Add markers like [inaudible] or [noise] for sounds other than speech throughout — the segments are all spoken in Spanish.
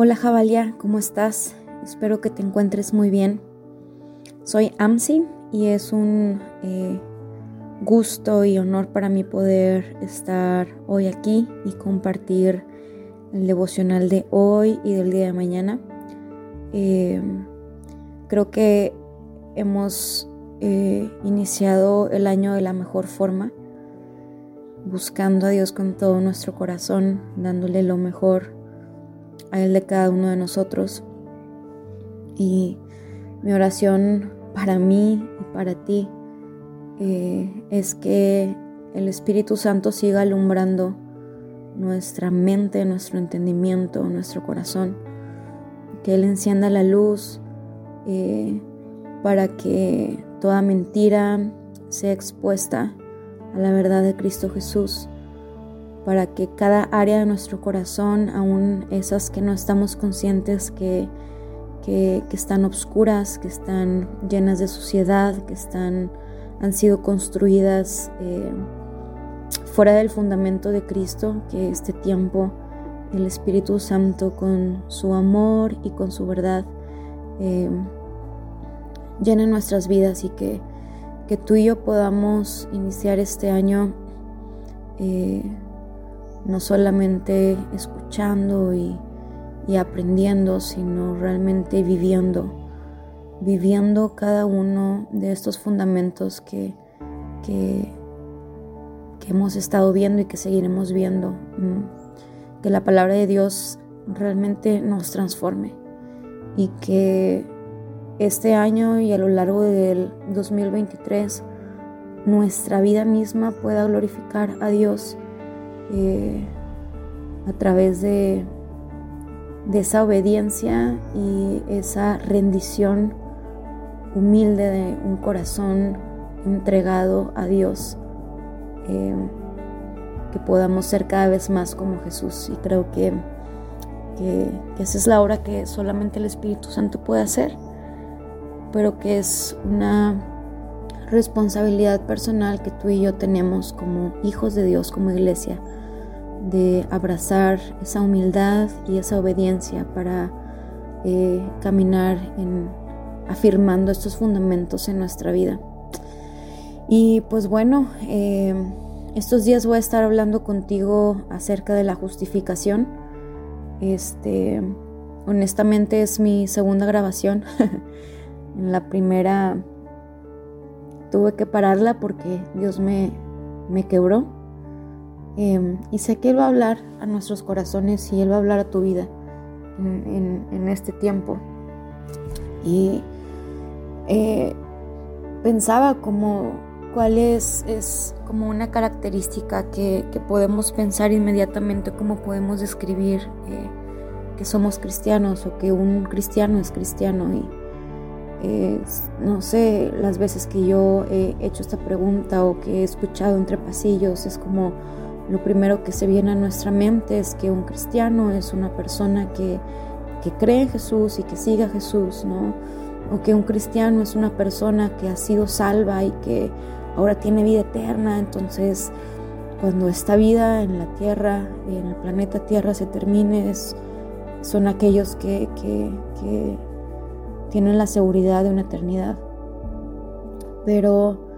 Hola Javalia, ¿cómo estás? Espero que te encuentres muy bien. Soy Amsi y es un eh, gusto y honor para mí poder estar hoy aquí y compartir el devocional de hoy y del día de mañana. Eh, creo que hemos eh, iniciado el año de la mejor forma, buscando a Dios con todo nuestro corazón, dándole lo mejor a Él de cada uno de nosotros. Y mi oración para mí y para ti eh, es que el Espíritu Santo siga alumbrando nuestra mente, nuestro entendimiento, nuestro corazón. Que Él encienda la luz eh, para que toda mentira sea expuesta a la verdad de Cristo Jesús para que cada área de nuestro corazón, aún esas que no estamos conscientes que, que, están obscuras, que están llenas de suciedad, que están, han sido construidas eh, fuera del fundamento de Cristo, que este tiempo el Espíritu Santo con su amor y con su verdad eh, llene nuestras vidas y que, que, tú y yo podamos iniciar este año eh, no solamente escuchando y, aprendiendo, sino realmente viviendo, viviendo cada uno de estos fundamentos que, que, hemos estado viendo y que seguiremos viendo. Que la palabra de Dios realmente nos transforme y que este año y a lo largo del 2023 nuestra vida misma pueda glorificar a Dios eh, a través de, esa obediencia y esa rendición humilde de un corazón entregado a Dios, eh, que podamos ser cada vez más como Jesús. Y creo que, esa es la obra que solamente el Espíritu Santo puede hacer, pero que es una responsabilidad personal que tú y yo tenemos como hijos de Dios, como iglesia, de abrazar esa humildad y esa obediencia para eh, caminar en afirmando estos fundamentos en nuestra vida. Y pues bueno, eh, estos días voy a estar hablando contigo acerca de la justificación. Este, honestamente es mi segunda grabación. [laughs] en la primera tuve que pararla porque Dios me, me quebró Em, y sé que Él va a hablar a nuestros corazones y Él va a hablar a tu vida en, este tiempo. Y eh, pensaba como cuál es, como una característica que, podemos pensar inmediatamente, cómo podemos describir eh, que somos cristianos o que un cristiano es cristiano. Y no sé, las veces que yo he hecho esta pregunta o que he escuchado entre pasillos, es como lo primero que se viene a nuestra mente es que un cristiano es una persona que, cree en Jesús y que sigue a Jesús, ¿no? O que un cristiano es una persona que ha sido salva y que ahora tiene vida eterna. Entonces, cuando esta vida en la tierra, en el planeta Tierra se termine, son aquellos que, tienen la seguridad de una eternidad. Pero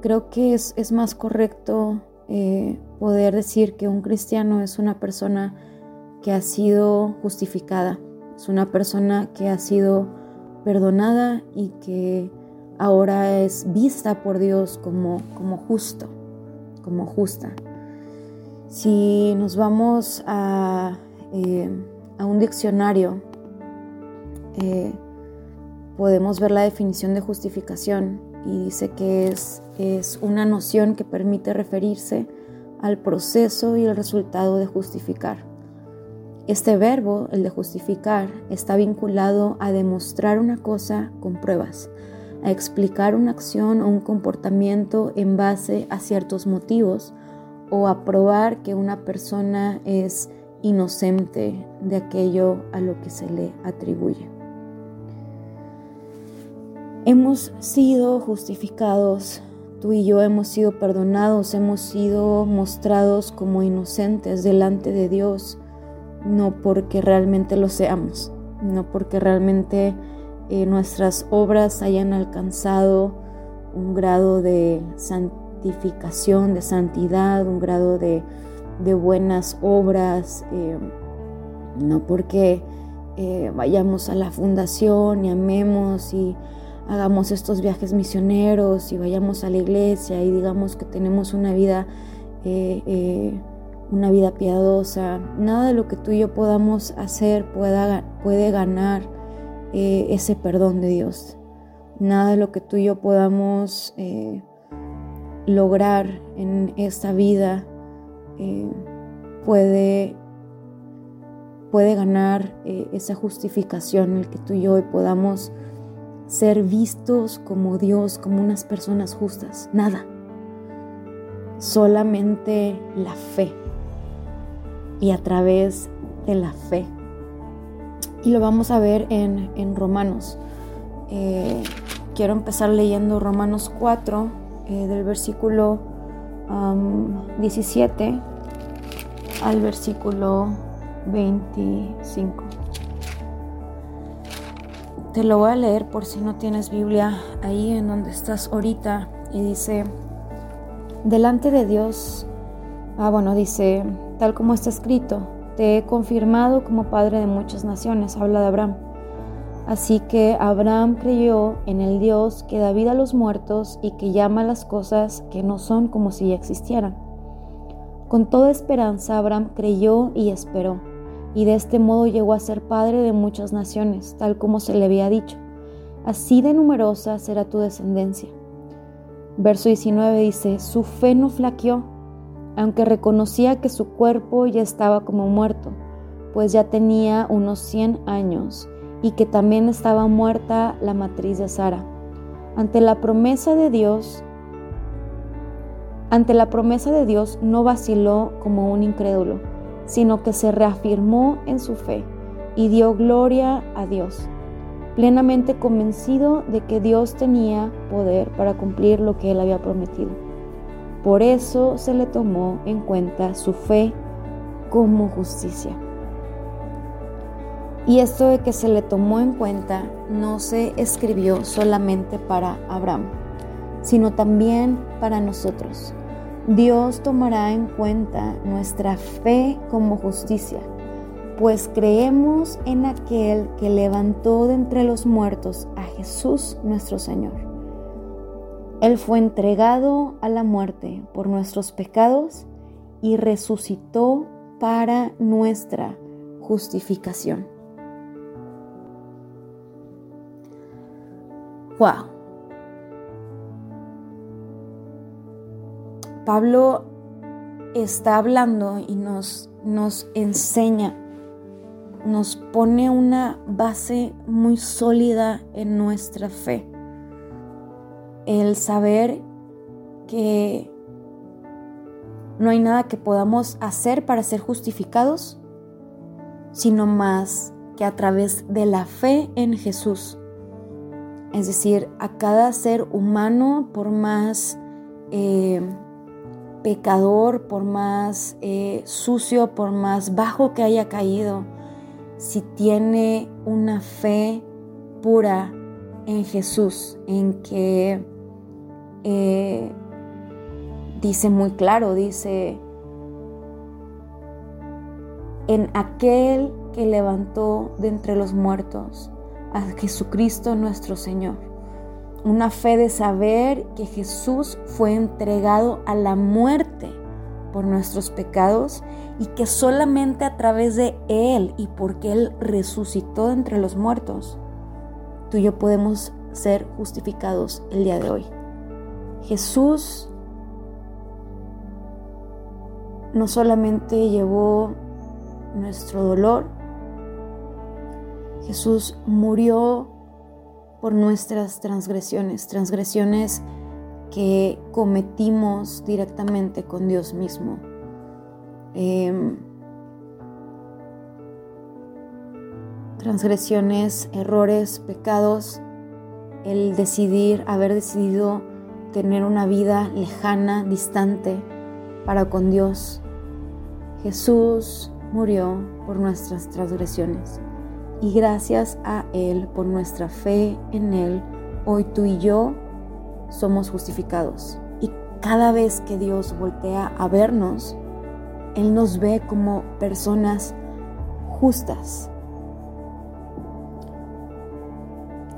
creo que es, es más correcto eh, poder decir que un cristiano es una persona que ha sido justificada, es una persona que ha sido perdonada y que ahora es vista por Dios como, como justo, como justa. Si nos vamos a, eh, un diccionario, eh, podemos ver la definición de justificación y dice que es, es una noción que permite referirse al proceso y el resultado de justificar. Este verbo, el de justificar, está vinculado a demostrar una cosa con pruebas, a explicar una acción o un comportamiento en base a ciertos motivos o a probar que una persona es inocente de aquello a lo que se le atribuye. Hemos sido justificados. Tú y yo hemos sido perdonados, hemos sido mostrados como inocentes delante de Dios, no porque realmente lo seamos, no porque realmente eh, nuestras obras hayan alcanzado un grado de santificación, de santidad, un grado de, buenas obras, eh, no porque eh, vayamos a la fundación y amemos y hagamos estos viajes misioneros y vayamos a la iglesia y digamos que tenemos una vida, una vida piadosa. Nada de lo que tú y yo podamos hacer pueda, puede ganar eh, ese perdón de Dios. Nada de lo que tú y yo podamos eh, lograr en esta vida eh, puede, puede ganar esa justificación, en el que tú y yo hoy podamos ser vistos como Dios, como unas personas justas. Nada. Solamente la fe. Y a través de la fe y lo vamos a ver en, Romanos. Eh, quiero empezar leyendo Romanos 4 eh, del versículo 17 al versículo 25. Te lo voy a leer por si no tienes Biblia ahí en donde estás ahorita y dice, delante de Dios, ah bueno, dice, tal como está escrito, te he confirmado como padre de muchas naciones, habla de Abraham. Así que Abraham creyó en el Dios que da vida a los muertos y que llama las cosas que no son como si ya existieran. Con toda esperanza Abraham creyó y esperó, y de este modo llegó a ser padre de muchas naciones, tal como se le había dicho. Así de numerosa será tu descendencia. Verso 19 dice, su fe no flaqueó aunque reconocía que su cuerpo ya estaba como muerto, pues ya tenía unos 100 años, y que también estaba muerta la matriz de Sara. Ante la promesa de Dios, ante la promesa de Dios no vaciló como un incrédulo, sino que se reafirmó en su fe y dio gloria a Dios, plenamente convencido de que Dios tenía poder para cumplir lo que él había prometido. Por eso se le tomó en cuenta su fe como justicia. Y esto de que se le tomó en cuenta no se escribió solamente para Abraham, sino también para nosotros. Dios tomará en cuenta nuestra fe como justicia, pues creemos en aquel que levantó de entre los muertos a Jesús nuestro Señor él fue entregado a la muerte por nuestros pecados y resucitó para nuestra justificación. Wow. Pablo está hablando y nos, nos enseña, nos pone una base muy sólida en nuestra fe el saber que no hay nada que podamos hacer para ser justificados, sino más que a través de la fe en Jesús. Es decir, a cada ser humano, por más eh, pecador, por más eh, sucio, por más bajo que haya caído, si tiene una fe pura en Jesús, en que eh, dice muy claro, dice, en aquel que levantó de entre los muertos a Jesucristo nuestro Señor. Una fe de saber que Jesús fue entregado a la muerte por nuestros pecados y que solamente a través de Él y porque Él resucitó entre los muertos, tú y yo podemos ser justificados el día de hoy. Jesús no solamente llevó nuestro dolor, Jesús murió por nuestras transgresiones, transgresiones que cometimos directamente con Dios mismo. Em, transgresiones, errores, pecados, el decidir, haber decidido tener una vida lejana, distante para con Dios. Jesús murió por nuestras transgresiones y gracias a Él, por nuestra fe en Él, hoy tú y yo somos justificados. Y cada vez que Dios voltea a vernos, Él nos ve como personas justas.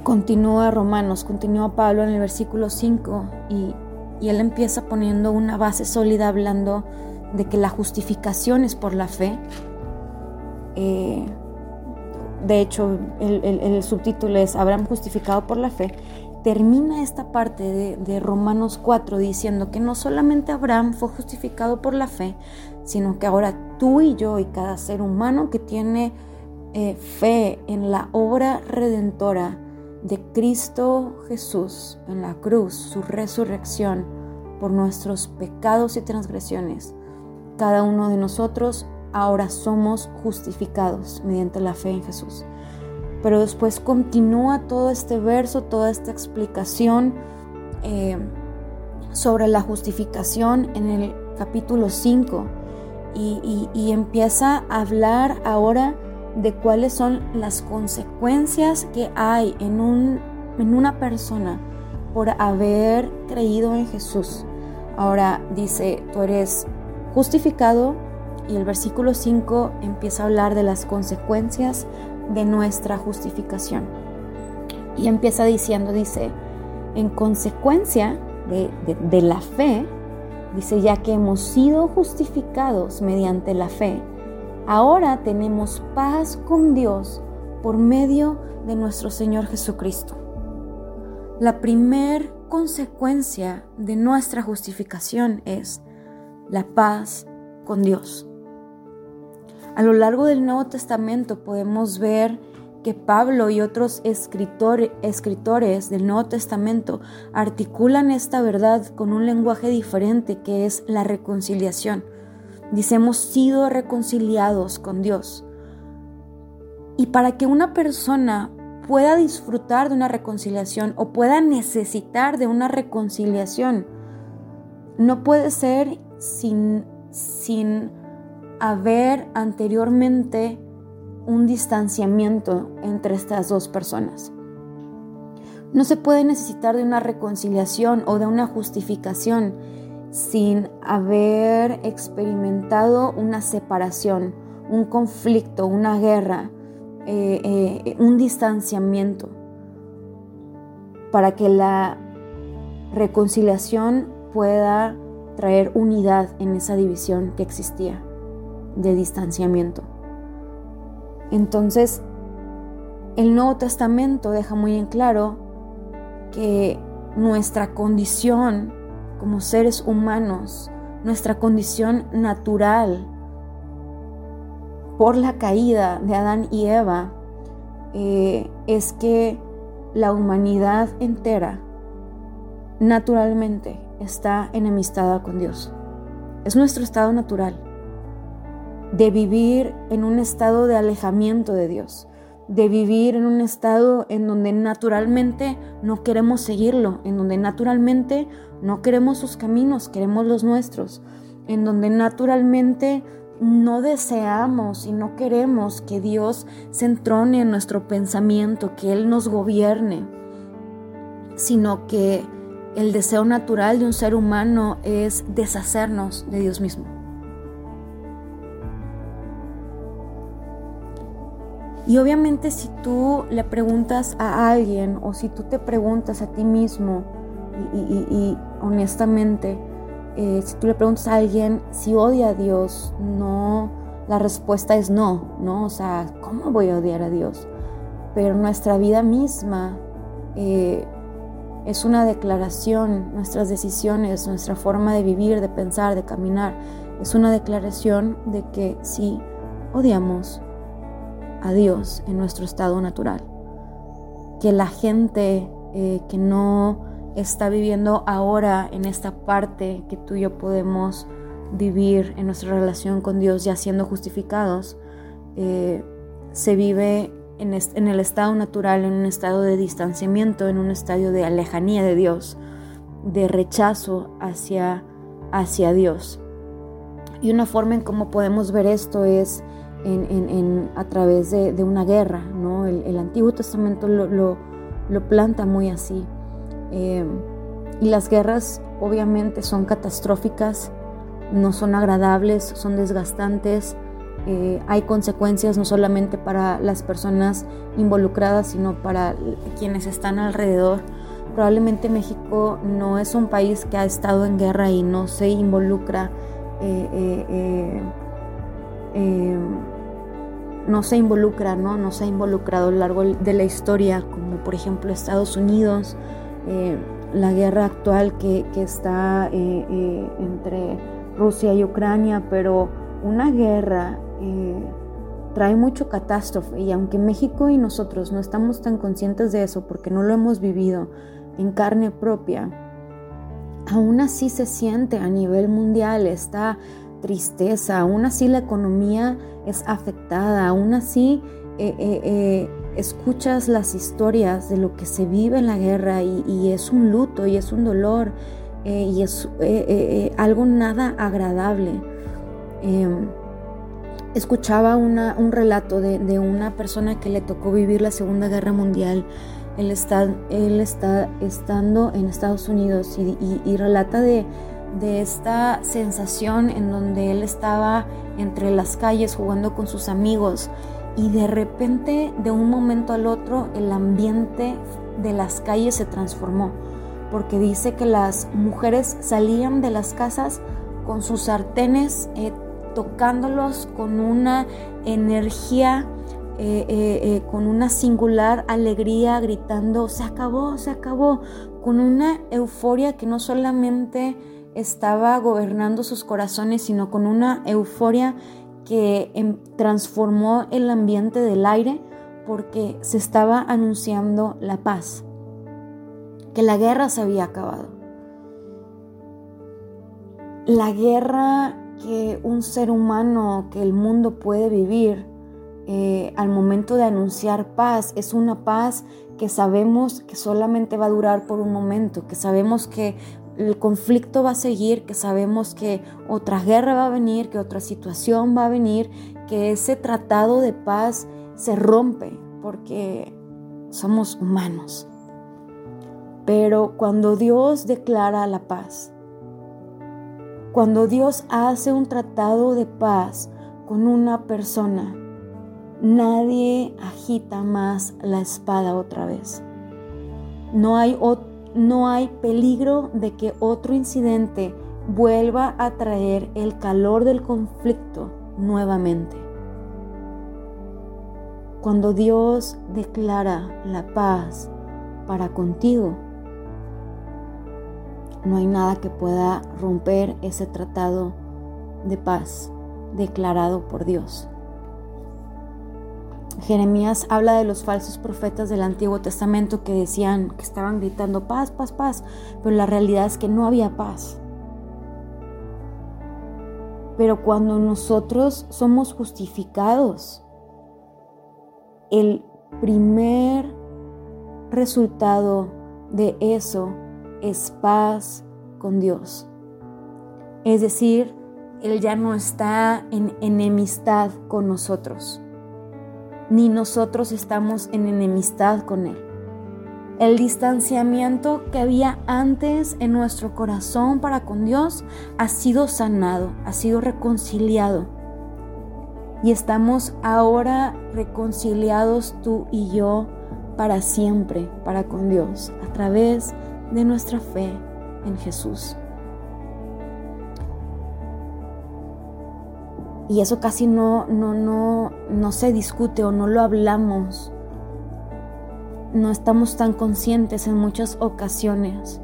Continúa Romanos, continúa Pablo en el versículo 5 y, él empieza poniendo una base sólida hablando de que la justificación es por la fe. Eh, de hecho, el, subtítulo es Abraham justificado por la fe. Termina esta parte de, Romanos 4 diciendo que no solamente Abraham fue justificado por la fe, sino que ahora tú y yo y cada ser humano que tiene eh, fe en la obra redentora de Cristo Jesús en la cruz, su resurrección por nuestros pecados y transgresiones, cada uno de nosotros ahora somos justificados mediante la fe en Jesús. Pero después continúa todo este verso, toda esta explicación eh, sobre la justificación en el capítulo 5 y, empieza a hablar ahora de cuáles son las consecuencias que hay en, un, en una persona por haber creído en Jesús. Ahora dice, tú eres justificado y el versículo 5 empieza a hablar de las consecuencias de nuestra justificación. Y empieza diciendo, dice, en consecuencia de, de la fe, Dice, ya que hemos sido justificados mediante la fe, ahora tenemos paz con Dios por medio de nuestro Señor Jesucristo. La primer consecuencia de nuestra justificación es la paz con Dios. A lo largo del Nuevo Testamento podemos ver que Pablo y otros escritores del Nuevo Testamento articulan esta verdad con un lenguaje diferente que es la reconciliación. Dice, hemos sido reconciliados con Dios. Y para que una persona pueda disfrutar de una reconciliación o pueda necesitar de una reconciliación, no puede ser sin, sin haber anteriormente un distanciamiento entre estas dos personas. No se puede necesitar de una reconciliación o de una justificación sin haber experimentado una separación, un conflicto, una guerra, eh, eh, un distanciamiento, para que la reconciliación pueda traer unidad en esa división que existía de distanciamiento. Entonces, el Nuevo Testamento deja muy en claro que nuestra condición como seres humanos, nuestra condición natural por la caída de Adán y Eva, eh, es que la humanidad entera naturalmente está enemistada con Dios. Es nuestro estado natural de vivir en un estado de alejamiento de Dios, de vivir en un estado en donde naturalmente no queremos seguirlo, en donde naturalmente no queremos sus caminos, queremos los nuestros, en donde naturalmente no deseamos y no queremos que Dios se entrone en nuestro pensamiento, que Él nos gobierne, sino que el deseo natural de un ser humano es deshacernos de Dios mismo. Y obviamente si tú le preguntas a alguien o si tú te preguntas a ti mismo y, honestamente, eh, si tú le preguntas a alguien si odia a Dios, no, la respuesta es no, ¿no? O sea, ¿cómo voy a odiar a Dios? Pero nuestra vida misma eh, es una declaración, nuestras decisiones, nuestra forma de vivir, de pensar, de caminar, es una declaración de que sí odiamos a Dios en nuestro estado natural. Que la gente eh, que no está viviendo ahora en esta parte que tú y yo podemos vivir en nuestra relación con Dios ya siendo justificados, eh, se vive en, el estado natural, en un estado de distanciamiento, en un estadio de alejanía de Dios. de rechazo hacia, hacia Dios. Y una forma en cómo podemos ver esto es en, a través de, una guerra, ¿no? El, Antiguo Testamento lo, planta muy así. Eh, y las guerras obviamente son catastróficas, no son agradables, son desgastantes, eh, hay consecuencias no solamente para las personas involucradas, sino para quienes están alrededor. Probablemente México no es un país que ha estado en guerra y no se involucra, eh, eh, no se involucra, ¿no? no se ha involucrado a lo largo de la historia, como por ejemplo Estados Unidos, la guerra actual que, está entre Rusia y Ucrania, pero una guerra eh, trae mucho catástrofe y aunque México y nosotros no estamos tan conscientes de eso porque no lo hemos vivido en carne propia, aún así se siente a nivel mundial esta tristeza, aún así la economía es afectada, aún así eh, eh, escuchas las historias de lo que se vive en la guerra y, es un luto y es un dolor y es algo nada agradable. Em, escuchaba un relato de, una persona que le tocó vivir la Segunda Guerra Mundial. Él está, él está estando en Estados Unidos y, relata de, de, esta sensación en donde él estaba entre las calles jugando con sus amigos y de repente, de un momento al otro, el ambiente de las calles se transformó. Porque dice que las mujeres salían de las casas con sus sartenes eh, tocándolos con una energía, eh, eh, con una singular alegría, gritando, se acabó, se acabó, con una euforia que no solamente estaba gobernando sus corazones, sino con una euforia que em, transformó el ambiente del aire porque se estaba anunciando la paz, que la guerra se había acabado. La guerra que un ser humano, que el mundo puede vivir eh, al momento de anunciar paz, es una paz que sabemos que solamente va a durar por un momento, que sabemos que el conflicto va a seguir, que sabemos que otra guerra va a venir, que otra situación va a venir, que ese tratado de paz se rompe porque somos humanos. Pero cuando Dios declara la paz, cuando Dios hace un tratado de paz con una persona, nadie agita más la espada otra vez. No hay, no hay peligro de que otro incidente vuelva a traer el calor del conflicto nuevamente. Cuando Dios declara la paz para contigo, no hay nada que pueda romper ese tratado de paz declarado por Dios. Jeremías habla de los falsos profetas del Antiguo Testamento que decían que estaban gritando paz, paz, paz, pero la realidad es que no había paz. Pero cuando nosotros somos justificados, el primer resultado de eso es paz con Dios. Es decir, Él ya no está en enemistad con nosotros, ni nosotros estamos en enemistad con Él. El distanciamiento que había antes en nuestro corazón para con Dios ha sido sanado, ha sido reconciliado. Y estamos ahora reconciliados tú y yo para siempre, para con Dios, a través de nuestra fe en Jesús. Y eso casi no, no, no, no se discute o no lo hablamos. No estamos tan conscientes en muchas ocasiones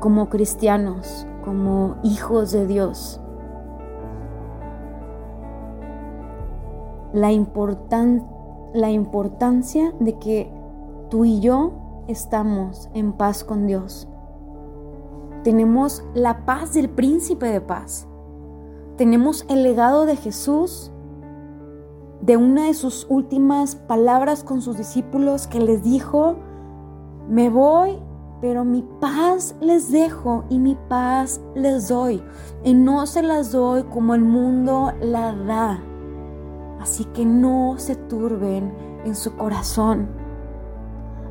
como cristianos, como hijos de Dios. La, la importancia de que tú y yo estamos en paz con Dios. Tenemos la paz del príncipe de paz. Tenemos el legado de Jesús, de una de sus últimas palabras con sus discípulos que les dijo, me voy, pero mi paz les dejo y mi paz les doy. Y no se las doy como el mundo la da. Así que no se turben en su corazón.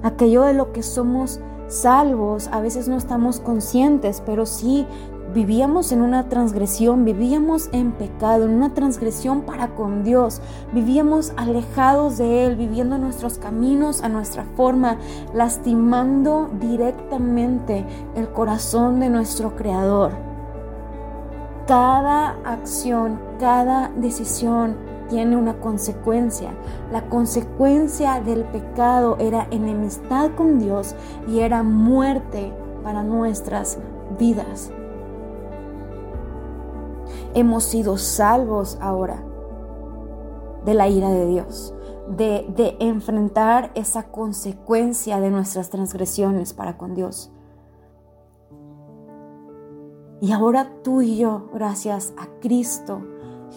Aquello de lo que somos salvos, a veces no estamos conscientes, pero sí vivíamos en una transgresión, vivíamos en pecado, en una transgresión para con Dios, vivíamos alejados de Él, viviendo nuestros caminos a nuestra forma, lastimando directamente el corazón de nuestro Creador. Cada acción, cada decisión tiene una consecuencia. La consecuencia del pecado era enemistad con Dios y era muerte para nuestras vidas hemos sido salvos ahora de la ira de Dios, de, de, enfrentar esa consecuencia de nuestras transgresiones para con Dios. Y ahora tú y yo, gracias a Cristo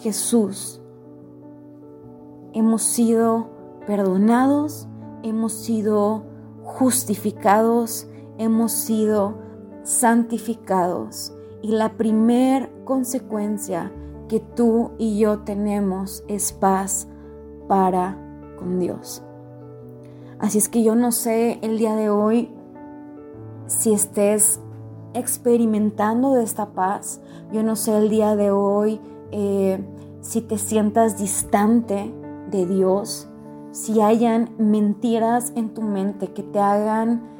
Jesús, hemos sido perdonados, hemos sido justificados, hemos sido santificados y la primer consecuencia que tú y yo tenemos es paz para con Dios. Así es que yo no sé el día de hoy si estés experimentando de esta paz. Yo no sé el día de hoy eh, si te sientas distante de Dios, si hayan mentiras en tu mente que te hagan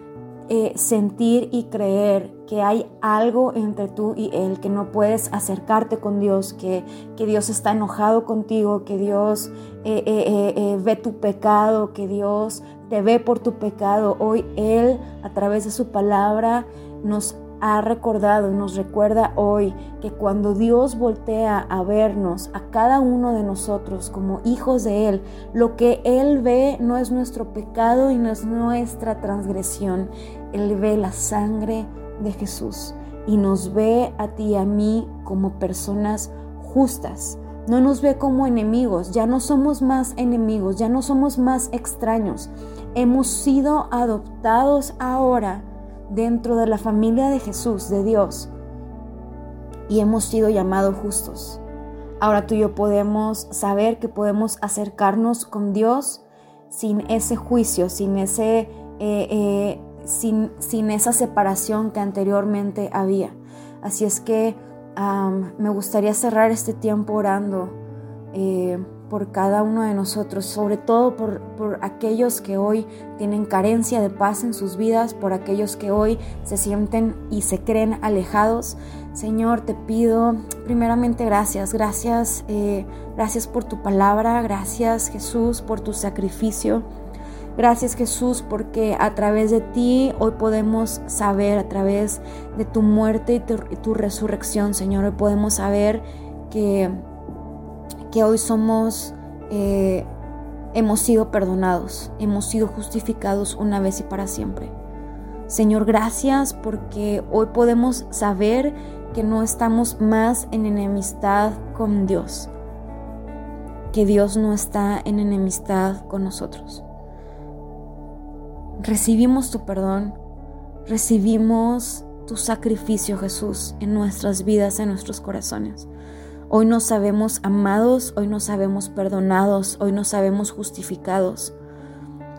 eh, sentir y creer que hay algo entre tú y Él, que no puedes acercarte con Dios, que, que Dios está enojado contigo, que Dios eh, eh, ve tu pecado, que Dios te ve por tu pecado. Hoy Él, a través de su palabra, nos ha recordado y nos recuerda hoy que cuando Dios voltea a vernos, a cada uno de nosotros como hijos de Él, lo que Él ve no es nuestro pecado y no es nuestra transgresión. Él ve la sangre de Jesús y nos ve a ti y a mí como personas justas. No nos ve como enemigos, ya no somos más enemigos, ya no somos más extraños. Hemos sido adoptados ahora dentro de la familia de Jesús, de Dios, y hemos sido llamados justos. Ahora tú y yo podemos saber que podemos acercarnos con Dios sin ese juicio, sin, ese, eh, eh, sin, sin, esa separación que anteriormente había. Así es que me gustaría cerrar este tiempo orando. Eh, por cada uno de nosotros, sobre todo por, por, aquellos que hoy tienen carencia de paz en sus vidas, por aquellos que hoy se sienten y se creen alejados. Señor, te pido primeramente gracias, gracias, eh, gracias por tu palabra, gracias Jesús por tu sacrificio. Gracias Jesús porque a través de ti hoy podemos saber, a través de tu muerte y tu, y tu resurrección, Señor, hoy podemos saber que que hoy somos, eh, hemos sido perdonados, hemos sido justificados una vez y para siempre. Señor, gracias porque hoy podemos saber que no estamos más en enemistad con Dios, que Dios no está en enemistad con nosotros. Recibimos tu perdón, recibimos tu sacrificio, Jesús, en nuestras vidas, en nuestros corazones. Hoy no sabemos amados, hoy no sabemos perdonados, hoy no sabemos justificados.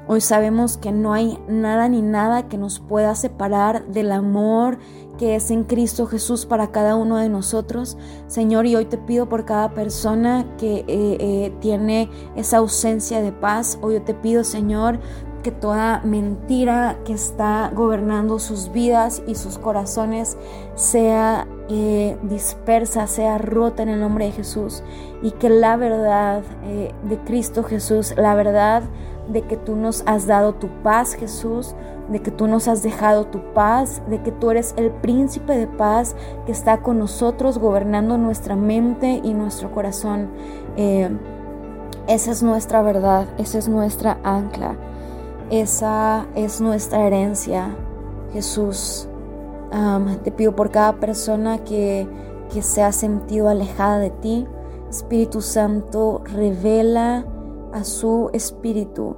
Hoy sabemos que no hay nada ni nada que nos pueda separar del amor que es en Cristo Jesús para cada uno de nosotros. Señor, y hoy te pido por cada persona que eh, eh, tiene esa ausencia de paz. Hoy yo te pido, Señor, que toda mentira que está gobernando sus vidas y sus corazones sea eh, dispersa, sea rota en el nombre de Jesús y que la verdad eh, de Cristo Jesús, la verdad de que tú nos has dado tu paz Jesús, de que tú nos has dejado tu paz, de que tú eres el príncipe de paz que está con nosotros gobernando nuestra mente y nuestro corazón. Eh, esa es nuestra verdad, esa es nuestra ancla. Esa es nuestra herencia, Jesús. te pido por cada persona que, que se ha sentido alejada de ti. Espíritu Santo, revela a su espíritu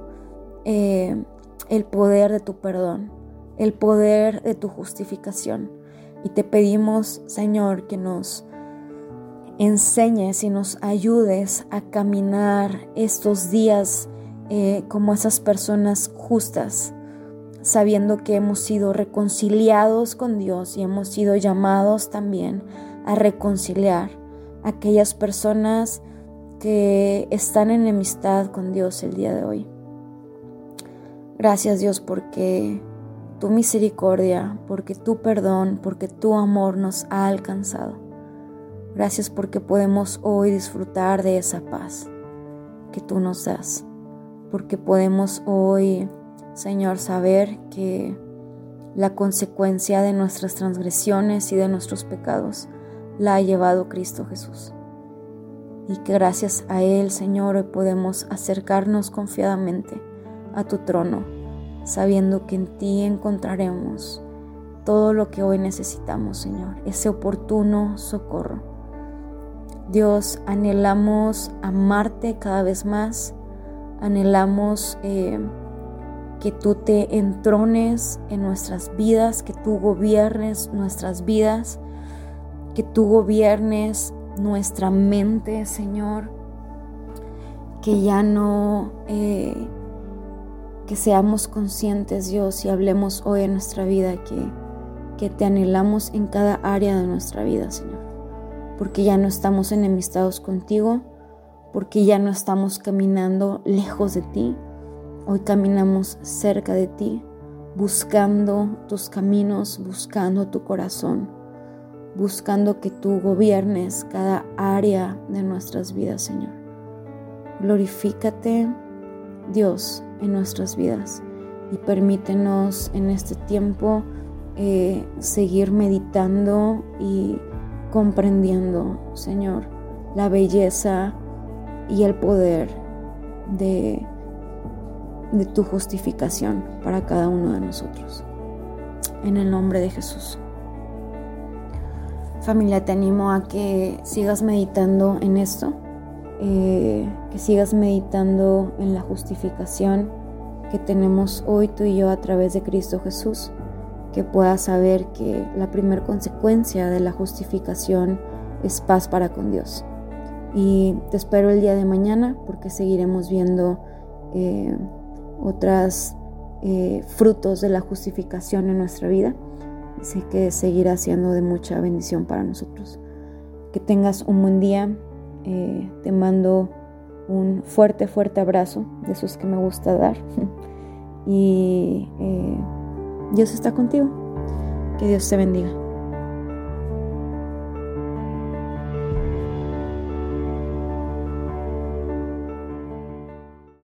eh, el poder de tu perdón, el poder de tu justificación. Y te pedimos, Señor, que nos enseñes y nos ayudes a caminar estos días eh, como esas personas justas, sabiendo que hemos sido reconciliados con Dios y hemos sido llamados también a reconciliar a aquellas personas que están en enemistad con Dios el día de hoy. Gracias Dios porque tu misericordia, porque tu perdón, porque tu amor nos ha alcanzado. Gracias porque podemos hoy disfrutar de esa paz que tú nos das. Porque podemos hoy, Señor, saber que la consecuencia de nuestras transgresiones y de nuestros pecados la ha llevado Cristo Jesús. Y que gracias a Él, Señor, hoy podemos acercarnos confiadamente a tu trono, sabiendo que en ti encontraremos todo lo que hoy necesitamos, Señor, ese oportuno socorro. Dios, anhelamos amarte cada vez más, anhelamos eh, que tú te entrones en nuestras vidas, que tú gobiernes nuestras vidas, que tú gobiernes nuestra mente, Señor, que ya no, eh, que seamos conscientes, Dios, y hablemos hoy en nuestra vida que, que te anhelamos en cada área de nuestra vida, Señor. Porque ya no estamos enemistados contigo, porque ya no estamos caminando lejos de ti, hoy caminamos cerca de ti, buscando tus caminos, buscando tu corazón, buscando que tú gobiernes cada área de nuestras vidas, Señor. Glorifícate, Dios, en nuestras vidas y permítenos en este tiempo eh, seguir meditando y comprendiendo, Señor, la belleza y el poder de, de tu justificación para cada uno de nosotros. En el nombre de Jesús. Familia, te animo a que sigas meditando en esto, eh, que sigas meditando en la justificación que tenemos hoy tú y yo a través de Cristo Jesús que puedas saber que la primera consecuencia de la justificación es paz para con Dios. Y te espero el día de mañana porque seguiremos viendo eh, otras eh, frutos de la justificación en nuestra vida. Sé que seguirá siendo de mucha bendición para nosotros. Que tengas un buen día. Eh, te mando un fuerte, fuerte abrazo de esos que me gusta dar. [laughs] y Dios está contigo. Que Dios te bendiga.